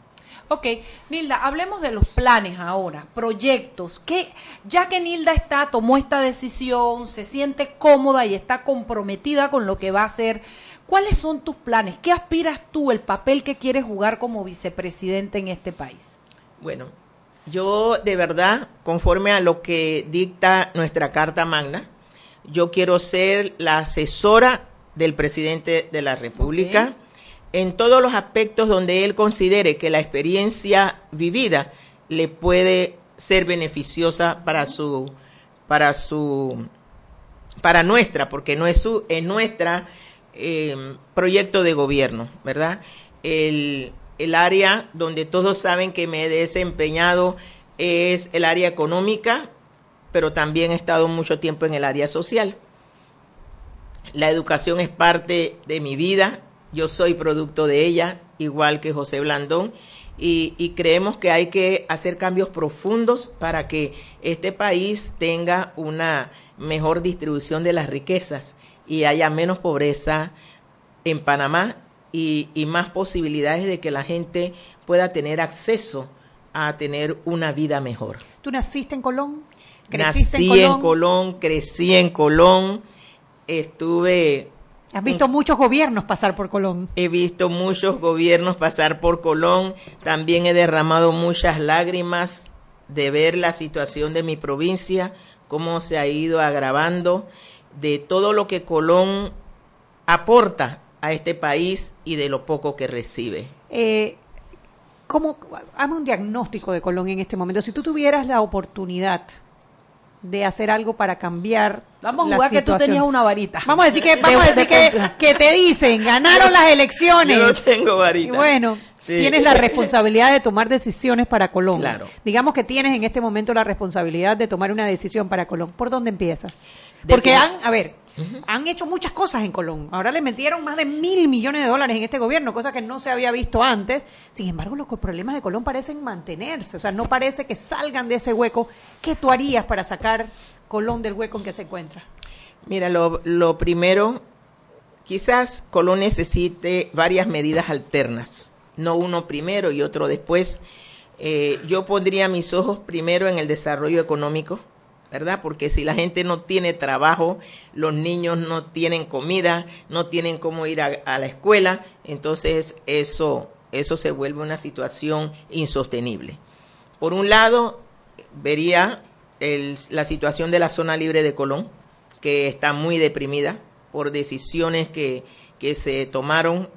Ok, Nilda, hablemos de los planes ahora, proyectos. que Ya que Nilda está, tomó esta decisión, se siente cómoda y está comprometida con lo que va a hacer, ¿cuáles son tus planes? ¿Qué aspiras tú, el papel que quieres jugar como vicepresidente en este país? Bueno, yo de verdad, conforme a lo que dicta nuestra Carta Magna, yo quiero ser la asesora del presidente de la República. En todos los aspectos donde él considere que la experiencia vivida le puede ser beneficiosa para su para su para nuestra porque no es su es nuestra eh, proyecto de gobierno verdad el, el área donde todos saben que me he desempeñado es el área económica pero también he estado mucho tiempo en el área social. La educación es parte de mi vida, yo soy producto de ella, igual que José Blandón, y, y creemos que hay que hacer cambios profundos para que este país tenga una mejor distribución de las riquezas y haya menos pobreza en Panamá y, y más posibilidades de que la gente pueda tener acceso a tener una vida mejor. ¿Tú naciste en Colón? ¿Creciste Nací en Colón? en Colón, crecí en Colón, estuve ¿Has visto muchos gobiernos pasar por Colón? He visto muchos gobiernos pasar por Colón, también he derramado muchas lágrimas de ver la situación de mi provincia, cómo se ha ido agravando, de todo lo que Colón aporta a este país y de lo poco que recibe. Eh, ¿cómo, hazme un diagnóstico de Colón en este momento. Si tú tuvieras la oportunidad de hacer algo para cambiar Vamos a la jugar que tú tenías una varita. Vamos a decir que, De- vamos a de decir que, que te dicen, ganaron las elecciones. Yo no tengo varita. Y bueno, Sí. tienes la responsabilidad de tomar decisiones para Colón. Claro. Digamos que tienes en este momento la responsabilidad de tomar una decisión para Colón. ¿Por dónde empiezas? Porque han, a ver, han hecho muchas cosas en Colón. Ahora le metieron más de mil millones de dólares en este gobierno, cosa que no se había visto antes. Sin embargo, los problemas de Colón parecen mantenerse. O sea, no parece que salgan de ese hueco. ¿Qué tú harías para sacar Colón del hueco en que se encuentra? Mira, lo, lo primero, quizás Colón necesite varias medidas alternas, no uno primero y otro después. Eh, yo pondría mis ojos primero en el desarrollo económico, ¿verdad? Porque si la gente no tiene trabajo, los niños no tienen comida, no tienen cómo ir a, la escuela, entonces eso, eso se vuelve una situación insostenible. Por un lado, vería la situación de la zona libre de Colón, que está muy deprimida por decisiones que, que se tomaron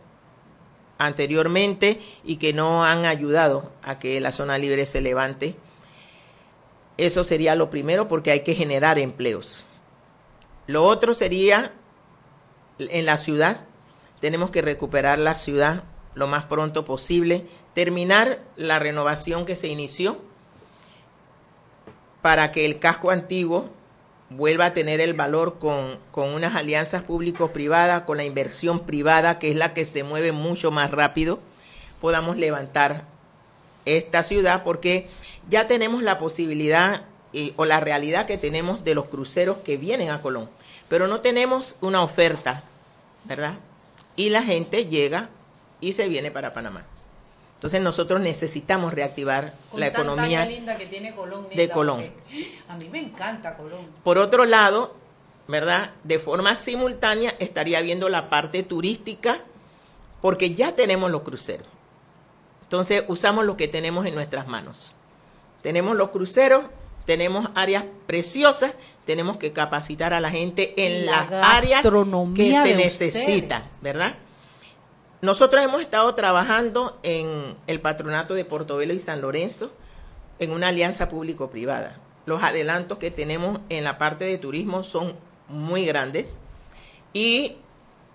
anteriormente y que no han ayudado a que la zona libre se levante. Eso sería lo primero porque hay que generar empleos. Lo otro sería en la ciudad. Tenemos que recuperar la ciudad lo más pronto posible, terminar la renovación que se inició para que el casco antiguo vuelva a tener el valor con, con unas alianzas público-privadas, con la inversión privada, que es la que se mueve mucho más rápido, podamos levantar esta ciudad, porque ya tenemos la posibilidad eh, o la realidad que tenemos de los cruceros que vienen a Colón, pero no tenemos una oferta, ¿verdad? Y la gente llega y se viene para Panamá. Entonces nosotros necesitamos reactivar Con la economía linda que tiene Colón, de Colón. A mí me encanta Colón. Por otro lado, ¿verdad? De forma simultánea estaría viendo la parte turística, porque ya tenemos los cruceros. Entonces usamos lo que tenemos en nuestras manos. Tenemos los cruceros, tenemos áreas preciosas, tenemos que capacitar a la gente en La las áreas que se de necesitan, ustedes. ¿verdad? Nosotros hemos estado trabajando en el patronato de Portobelo y San Lorenzo en una alianza público-privada. Los adelantos que tenemos en la parte de turismo son muy grandes y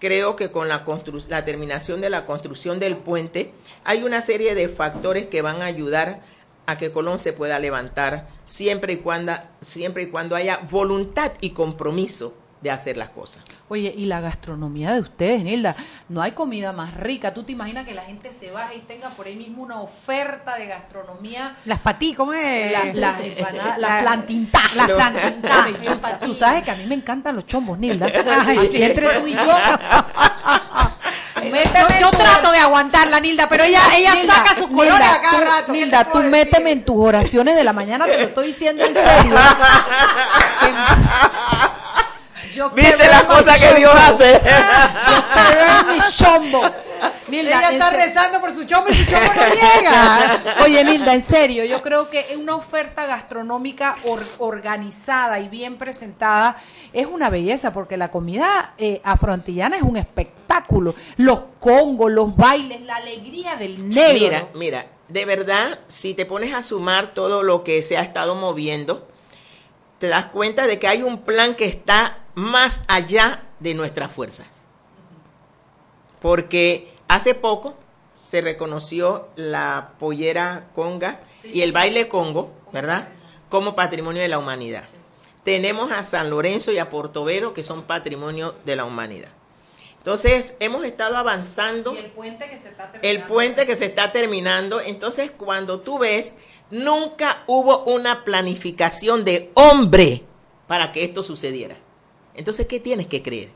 creo que con la, la terminación de la construcción del puente hay una serie de factores que van a ayudar a que Colón se pueda levantar siempre y cuando, siempre y cuando haya voluntad y compromiso de hacer las cosas. Oye, y la gastronomía de ustedes, Nilda, no hay comida más rica. ¿Tú te imaginas que la gente se baje y tenga por ahí mismo una oferta de gastronomía? Las patí, ¿cómo es? Las las empanadas, las La- plantintas. Las yo- Tú sabes que a mí me encantan los chombos, Nilda. Ay, Aquí sí. entre tú y yo. Yo, Méteme yo tu- trato de aguantarla, Nilda, pero ella, ella Nilda, saca sus colores Nilda, a cada tú- rato. ¿qué Nilda, tú méteme en tus oraciones de la mañana, te lo estoy diciendo en serio. Yo ¿Viste las cosas que Dios hace? Mi chombo. Nilda, Ella está rezando por su chombo y su chombo no llega. Oye, Nilda, en serio, yo creo que una oferta gastronómica or- organizada y bien presentada es una belleza, porque la comida eh, afroantillana es un espectáculo. Los congos, los bailes, la alegría del negro. Mira, mira, de verdad, si te pones a sumar todo lo que se ha estado moviendo, te das cuenta de que hay un plan que está más allá de nuestras fuerzas. Porque hace poco se reconoció la pollera conga y el baile congo, ¿verdad? Como patrimonio de la humanidad. Tenemos a San Lorenzo y a Portobelo que son patrimonio de la humanidad. Entonces, hemos estado avanzando Y el puente que se está el terminando. puente que se está terminando. Entonces, cuando tú ves, nunca hubo una planificación de hombre para que esto sucediera. Entonces, ¿qué tienes que creer?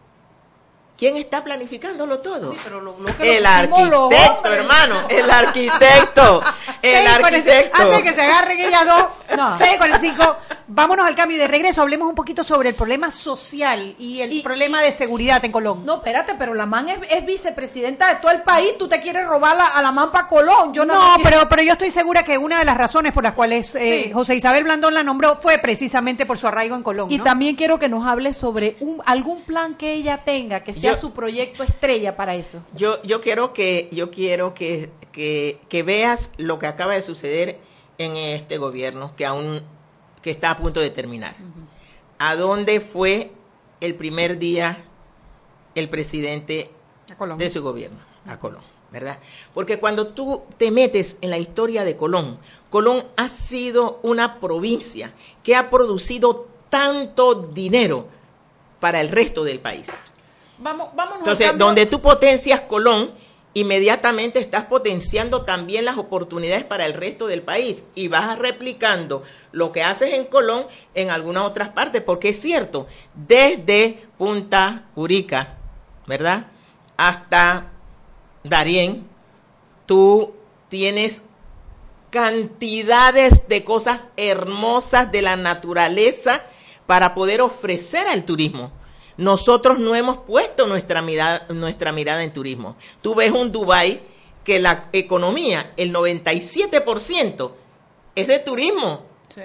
¿Quién está planificándolo todo? Sí, pero lo- lo que el lo arquitecto, hermano, el arquitecto, el 6:45. arquitecto. Antes de que se agarren ellas dos, No. 6.45. Vámonos al cambio y de regreso hablemos un poquito sobre el problema social y el Y- problema de seguridad en Colón. No, espérate, pero la man es, es vicepresidenta de todo el país. Tú te quieres robar la- a la man para Colón. Yo no, no, pero, pero yo estoy segura que una de las razones por las cuales eh, Sí. José Isabel Blandón la nombró fue precisamente por su arraigo en Colón. Y ¿no? también quiero que nos hable sobre un, algún plan que ella tenga, que sea Yo- su proyecto estrella para eso. Yo, yo quiero que, yo quiero que, que, que veas lo que acaba de suceder en este gobierno, que aún que está a punto de terminar. ¿A dónde fue el primer día el presidente de su gobierno? A Colón, ¿verdad? Porque cuando tú te metes en la historia de Colón, Colón ha sido una provincia que ha producido tanto dinero para el resto del país. Vamos, vámonos Entonces, donde tú potencias Colón, inmediatamente estás potenciando también las oportunidades para el resto del país y vas replicando lo que haces en Colón en algunas otras partes, porque es cierto, desde Punta Urica, ¿verdad? Hasta Darién, tú tienes cantidades de cosas hermosas de la naturaleza para poder ofrecer al turismo. Nosotros no hemos puesto nuestra mirada, nuestra mirada en turismo. Tú ves un Dubai que la economía, el 97% es de turismo, Sí.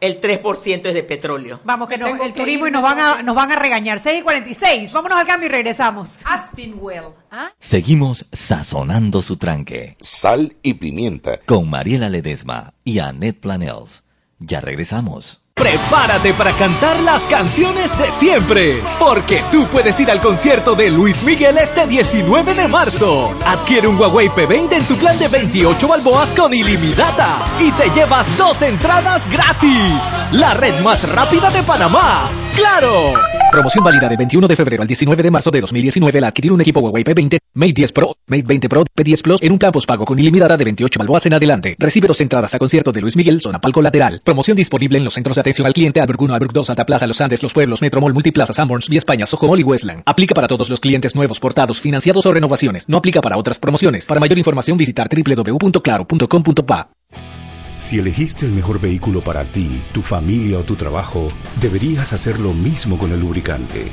el 3% es de petróleo. Vamos, que no, el turismo y nos van, a, nos van a regañar. 6 y 46. Vámonos al cambio y regresamos. Aspinwell. ¿ah? Seguimos sazonando su tranque Sal y pimienta. con Mariela Ledesma y Annette Planels. Ya regresamos. Prepárate para cantar las canciones de siempre, porque tú puedes ir al concierto de Luis Miguel este 19 de marzo. Adquiere un Huawei P20 en tu plan de 28 balboas con ilimitada y te llevas dos entradas gratis. La red más rápida de Panamá. ¡Claro! Promoción válida de 21 de febrero al 19 de marzo de 2019 al adquirir un equipo Huawei P20, Mate 10 Pro, Mate 20 Pro, P10 Plus en un plan pago con ilimitada de 28 balboas en adelante. Recibe dos entradas a concierto de Luis Miguel, zona palco lateral. Promoción disponible en los centros de atención al cliente Albert 1, Albert 2, Alta Plaza, Los Andes, Los Pueblos, Metromol, Multiplaza, Sanborns, Vía España, Soho Mall y Westland. Aplica para todos los clientes nuevos, portados, financiados o renovaciones. No aplica para otras promociones. Para mayor información visitar www.claro.com.pa. Si elegiste el mejor vehículo para ti, tu familia o tu trabajo, deberías hacer lo mismo con el lubricante.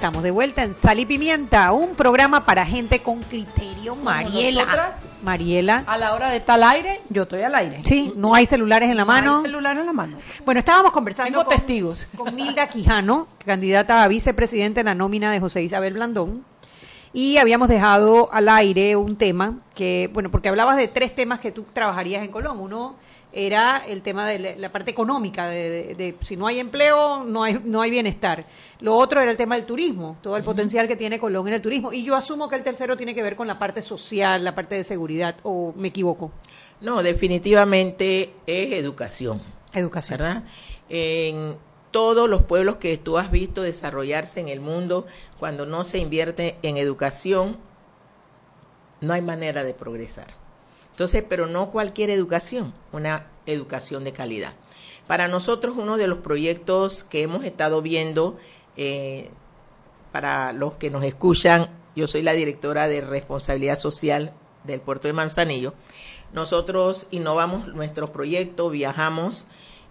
Estamos de vuelta en Sal y Pimienta, un programa para gente con criterio. Mariela. nosotras. Mariela. A la hora de estar al aire, yo estoy al aire. Sí, no hay celulares en la No hay mano. celular en la mano. Bueno, estábamos conversando Tengo con, testigos. con Nilda Quijano, candidata a vicepresidenta en la nómina de José Isabel Blandón. Y habíamos dejado al aire un tema que, bueno, porque hablabas de tres temas que tú trabajarías en Colón. Uno era el tema de la- parte económica, de, de- de si no hay empleo, no hay, no hay bienestar. Lo otro era el tema del turismo, todo el potencial que tiene Colón en el turismo. Y yo asumo que el tercero tiene que ver con la parte social, la parte de seguridad, o me equivoco. No, definitivamente es educación. Educación. ¿Verdad? En todos los pueblos que tú has visto desarrollarse en el mundo, cuando no se invierte en educación, no hay manera de progresar. Entonces, pero no cualquier educación, una educación de calidad. Para nosotros, uno de los proyectos que hemos estado viendo, eh, para los que nos escuchan, yo soy la directora de responsabilidad social del puerto de Manzanillo. Nosotros innovamos nuestro proyecto, viajamos,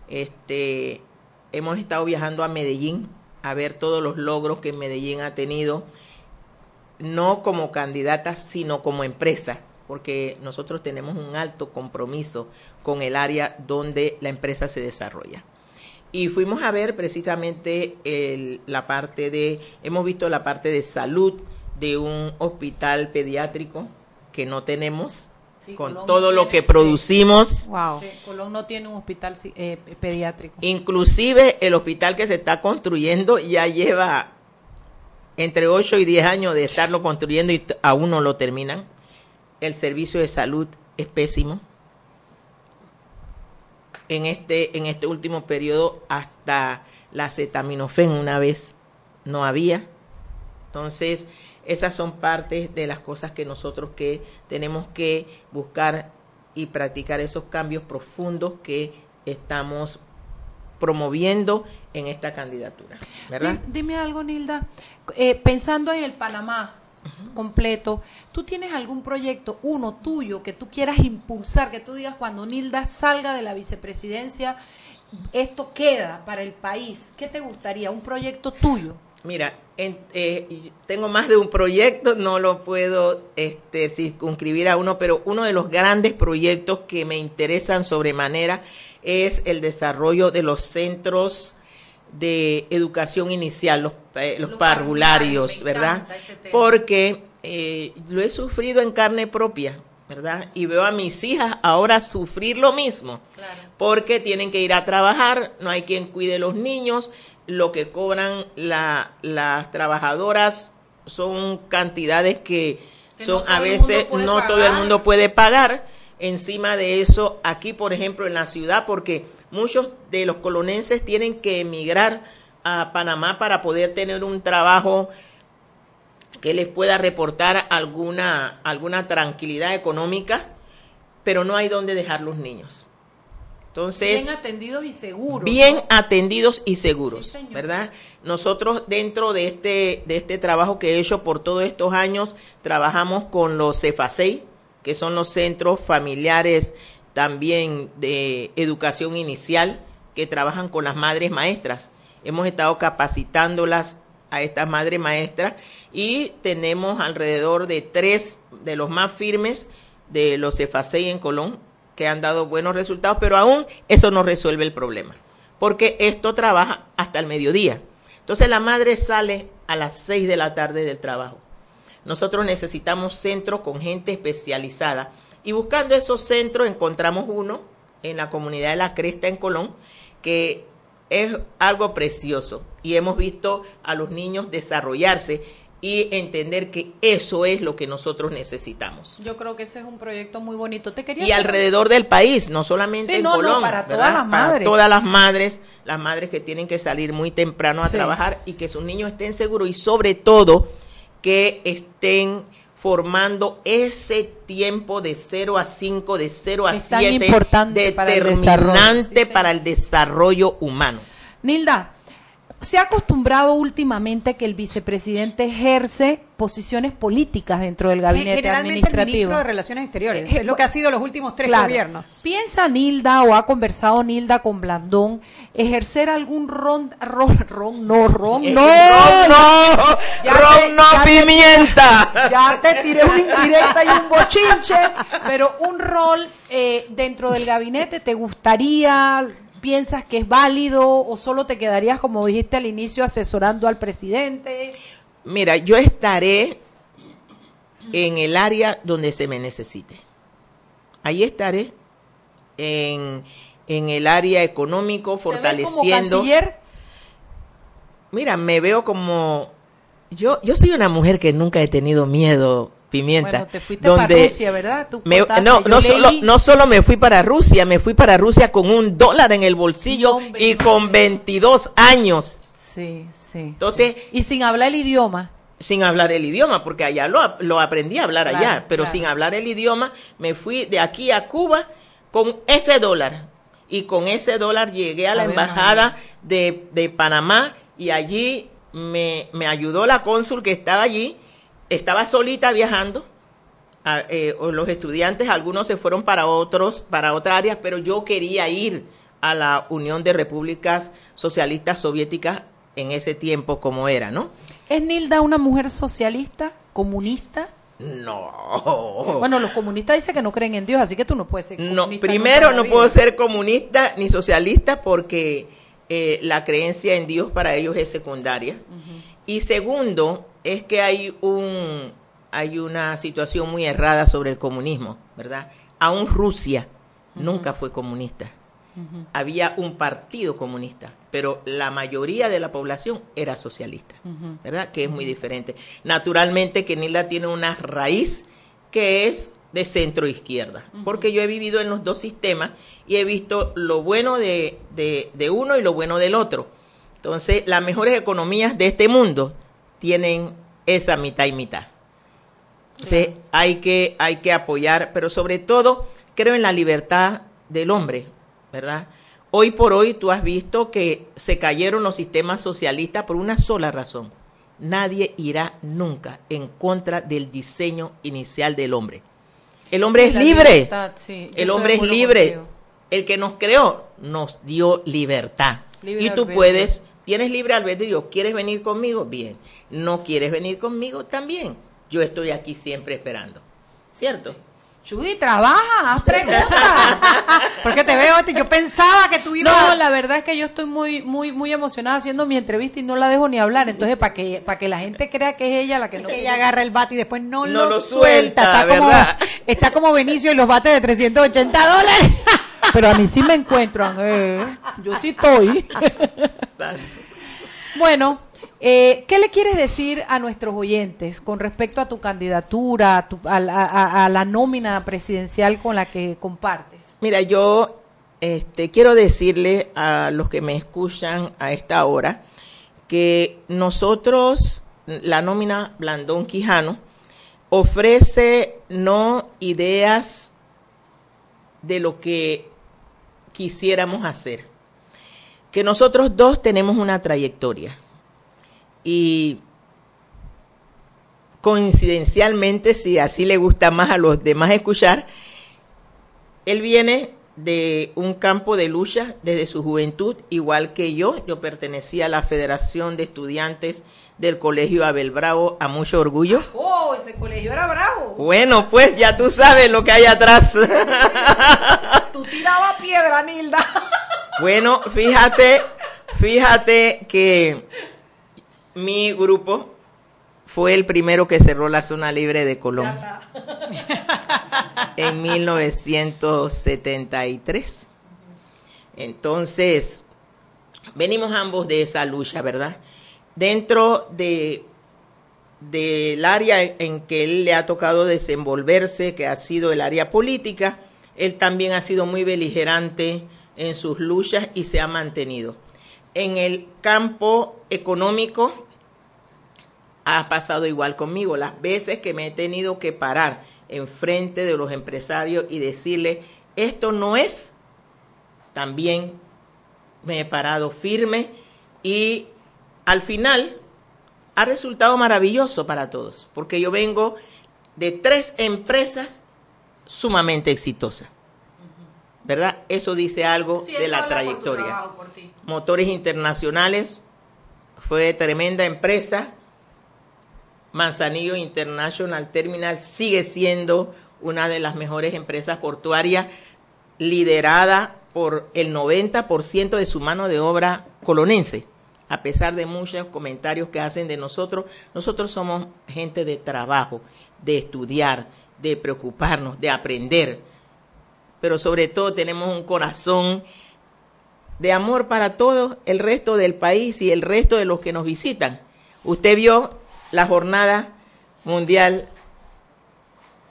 este, hemos estado viajando a Medellín a ver todos los logros que Medellín ha tenido, no como candidata, sino como empresa, porque nosotros tenemos un alto compromiso con el área donde la empresa se desarrolla. Y fuimos a ver precisamente el- la parte de, hemos visto la parte de salud de un hospital pediátrico que no tenemos, Sí, con Colón todo no lo tiene, que sí. producimos. Wow. Sí, Colón no tiene un hospital eh, pediátrico. Inclusive el hospital que se está construyendo ya lleva entre 8 y 10 años de estarlo construyendo y aún no lo terminan. El servicio de salud es pésimo. En este, en este último periodo hasta la acetaminofén una vez no había. Entonces, esas son partes de las cosas que nosotros que tenemos que buscar y practicar esos cambios profundos que estamos promoviendo en esta candidatura, ¿verdad? Di- Dime algo, Nilda. Eh, pensando en el Panamá completo, ¿tú tienes algún proyecto, uno tuyo, que tú quieras impulsar, que tú digas cuando Nilda salga de la vicepresidencia, esto queda para el país, ¿qué te gustaría? ¿Un proyecto tuyo? Mira, en- eh, tengo más de un proyecto, no lo puedo este, circunscribir a uno, pero uno de los grandes proyectos que me interesan sobremanera es el desarrollo de los centros de educación inicial, los, eh, los parvularios, ¿verdad? Porque eh, lo he sufrido en carne propia, ¿verdad? Y veo a mis hijas ahora sufrir lo mismo, porque tienen que ir a trabajar, no hay quien cuide los niños, lo que cobran la- las trabajadoras son cantidades que, Que son no a veces no todo el mundo puede pagar. Encima de eso, aquí por ejemplo en la ciudad, porque muchos de los colonenses tienen que emigrar a Panamá para poder tener un trabajo que les pueda reportar alguna, alguna tranquilidad económica, pero no hay donde dejar los niños. Entonces, bien atendidos y seguros. bien ¿no? atendidos y seguros, Sí. ¿verdad? Nosotros dentro de este de este trabajo que he hecho por todos estos años trabajamos con los CEFACEI, que son los centros familiares también de educación inicial que trabajan con las madres maestras. Hemos estado capacitándolas a estas madres maestras y tenemos alrededor de tres de los más firmes de los CEFACEI en Colón que han dado buenos resultados, pero aún eso no resuelve el problema, porque esto trabaja hasta el mediodía. Entonces la madre sale a las 6 de la tarde del trabajo. Nosotros necesitamos centros con gente especializada y buscando esos centros encontramos uno en la comunidad de La Cresta en Colón que es algo precioso y hemos visto a los niños desarrollarse y entender que eso es lo que nosotros necesitamos. Yo creo que ese es un proyecto muy bonito. Te quería Y alrededor del país, no solamente Sí, en no, no, Colón. para todas las Para madres. todas las madres, las madres que tienen que salir muy temprano a Sí. trabajar y que sus niños estén seguros y sobre todo que estén formando ese tiempo de 0 a 5, de 0 a Es tan 7, importante para el determinante Sí, para el desarrollo humano. Nilda, se ha acostumbrado últimamente que el vicepresidente ejerce posiciones políticas dentro del gabinete Generalmente el administrativo. ministro de Relaciones Exteriores. Eh, es lo que ha sido los últimos tres Claro. gobiernos. ¿Piensa Nilda o ha conversado Nilda con Blandón ejercer algún ron, ron, ron, no, ron, Eh, no, ron no, Ya ron te- no, ya te- pimienta. ya te tiré una indirecta y un bochinche, pero un rol eh, dentro del gabinete, ¿te gustaría? ¿Piensas que es válido o solo te quedarías, como dijiste al inicio, asesorando al presidente? Mira, yo estaré en el área donde se me necesite. Ahí estaré en, en el área económico, ¿Te ves como fortaleciendo. canciller? Mira, me veo como yo yo soy una mujer que nunca he tenido miedo, pimienta. Bueno, te fuiste para Rusia, ¿verdad? Tú me- contaste, no, no solo, no solo me fui para Rusia, me fui para Rusia con un dólar en el bolsillo y con 22 años. Sí, sí. Entonces, sí. Y sin hablar el idioma. sin hablar el idioma, porque allá lo, lo aprendí a hablar Claro, allá, pero claro. sin hablar el idioma, me fui de aquí a Cuba con ese dólar. Y con ese dólar llegué a la embajada de, de Panamá y allí me, me ayudó la cónsul que estaba allí. Estaba solita viajando. a- eh, los estudiantes, algunos se fueron para otros, para otras áreas, pero yo quería ir a la Unión de Repúblicas Socialistas Soviéticas en ese tiempo como era, ¿no? ¿Es Nilda una mujer socialista, comunista? No. Bueno, los comunistas dicen que no creen en Dios, así que tú no puedes ser No, primero no puedo ser comunista ni socialista porque eh, la creencia en Dios para ellos es secundaria. Y segundo, es que hay un hay una situación muy errada sobre el comunismo, ¿verdad? Aún Rusia nunca fue comunista. Había un partido comunista, pero la mayoría de la población era socialista, ¿verdad? Que es muy diferente. Naturalmente que Nilda tiene una raíz que es de centro izquierda, porque yo he vivido en los dos sistemas y he visto lo bueno de, de, de uno y lo bueno del otro. Entonces, las mejores economías de este mundo tienen esa mitad y mitad. Entonces, hay que, hay que apoyar, pero sobre todo creo en la libertad del hombre, ¿verdad? Hoy por hoy tú has visto que se cayeron los sistemas socialistas por una sola razón. Nadie irá nunca en contra del diseño inicial del hombre. El hombre Sí, es libre. libertad, sí, yo el hombre es libre. contigo. El que nos creó nos dio libertad. Libre y tú puedes, tienes libre albedrío, ¿quieres venir conmigo? Bien. ¿No quieres venir conmigo? También. Yo estoy aquí siempre esperando. ¿Cierto? Chuy, trabaja, haz preguntas. Porque te veo, yo pensaba que tú ibas No, la verdad es que yo estoy muy, muy, muy emocionada haciendo mi entrevista y no la dejo ni hablar. Entonces, para que, para que la gente crea que es ella la que no. ella agarra el bate y después no, No lo, lo suelta. suelta, Está, como, está como Benicio y los bates de 380 dólares. Pero a mí sí me encuentran. eh. Yo sí estoy. bueno, eh, ¿qué le quieres decir a nuestros oyentes con respecto a tu candidatura, a, tu- a la- a- a la nómina presidencial con la que compartes? Mira, yo este, quiero decirle a los que me escuchan a esta hora que nosotros, la nómina Blandón Quijano, ofrece no ideas de lo que quisiéramos hacer. Que nosotros dos tenemos una trayectoria y coincidencialmente, si así le gusta más a los demás escuchar, él viene de un campo de lucha desde su juventud, igual que yo. Yo pertenecía a la Federación de Estudiantes del Colegio Abel Bravo, a mucho orgullo. Oh, ese colegio era bravo. Bueno, pues ya tú sabes lo que hay atrás. Tú tirabas piedra, Nilda. Bueno, fíjate, fíjate que mi grupo fue el primero que cerró la zona libre de Colón en 1973. Entonces, venimos ambos de esa lucha, ¿verdad? Dentro de del área en que él le ha tocado desenvolverse, que ha sido el área política, él también ha sido muy beligerante en sus luchas y se ha mantenido. En el campo económico ha pasado igual conmigo. Las veces que me he tenido que parar enfrente de los empresarios y decirle, esto no es, también me he parado firme y al final ha resultado maravilloso para todos, porque yo vengo de tres empresas sumamente exitosas. ¿Verdad? Eso dice algo Sí, de la trayectoria. trabajo. Motores Internacionales fue tremenda empresa. Manzanillo International Terminal sigue siendo una de las mejores empresas portuarias, liderada por el 90% de su mano de obra colonense. A pesar de muchos comentarios que hacen de nosotros, nosotros somos gente de trabajo, de estudiar, de preocuparnos, de aprender. Pero sobre todo tenemos un corazón de amor para todo el resto del país y el resto de los que nos visitan. Usted vio la jornada mundial.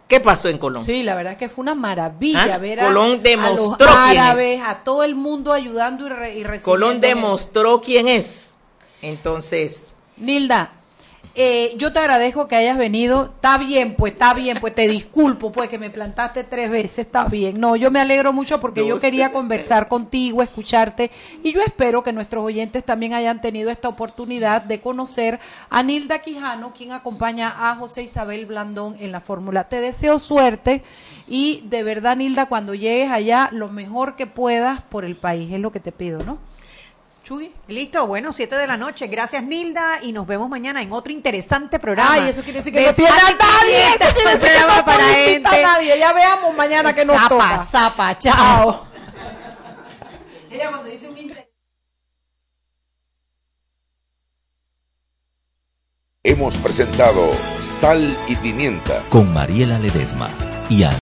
¿Qué pasó en Colón? Sí, la verdad es que fue una maravilla ¿Ah? ver a, Colón demostró a los quién es. a todo el mundo ayudando y, re- y recibiendo. Colón gente. demostró quién es. Entonces, Nilda, eh, yo te agradezco que hayas venido. Está bien, pues, está bien, pues te disculpo, pues, que me plantaste tres veces, está bien. No, yo me alegro mucho porque yo quería conversar contigo, escucharte, y yo espero que nuestros oyentes también hayan tenido esta oportunidad de conocer a Nilda Quijano, quien acompaña a José Isabel Blandón en la fórmula. Te deseo suerte y de verdad, Nilda, cuando llegues allá, lo mejor que puedas por el país, es lo que te pido, ¿no? Chuy. Listo, bueno, 7 de la noche. Gracias, Nilda. Y nos vemos mañana en otro interesante programa. Ay, eso quiere decir que no pierda Sal y nadie. Eso Pimienta, quiere decir que no para gente. a nadie. Ya veamos mañana que nos Zapa, toca. zapa, chao. Mira, cuando dice un Hemos presentado Sal y Pimienta. con Mariela Ledesma y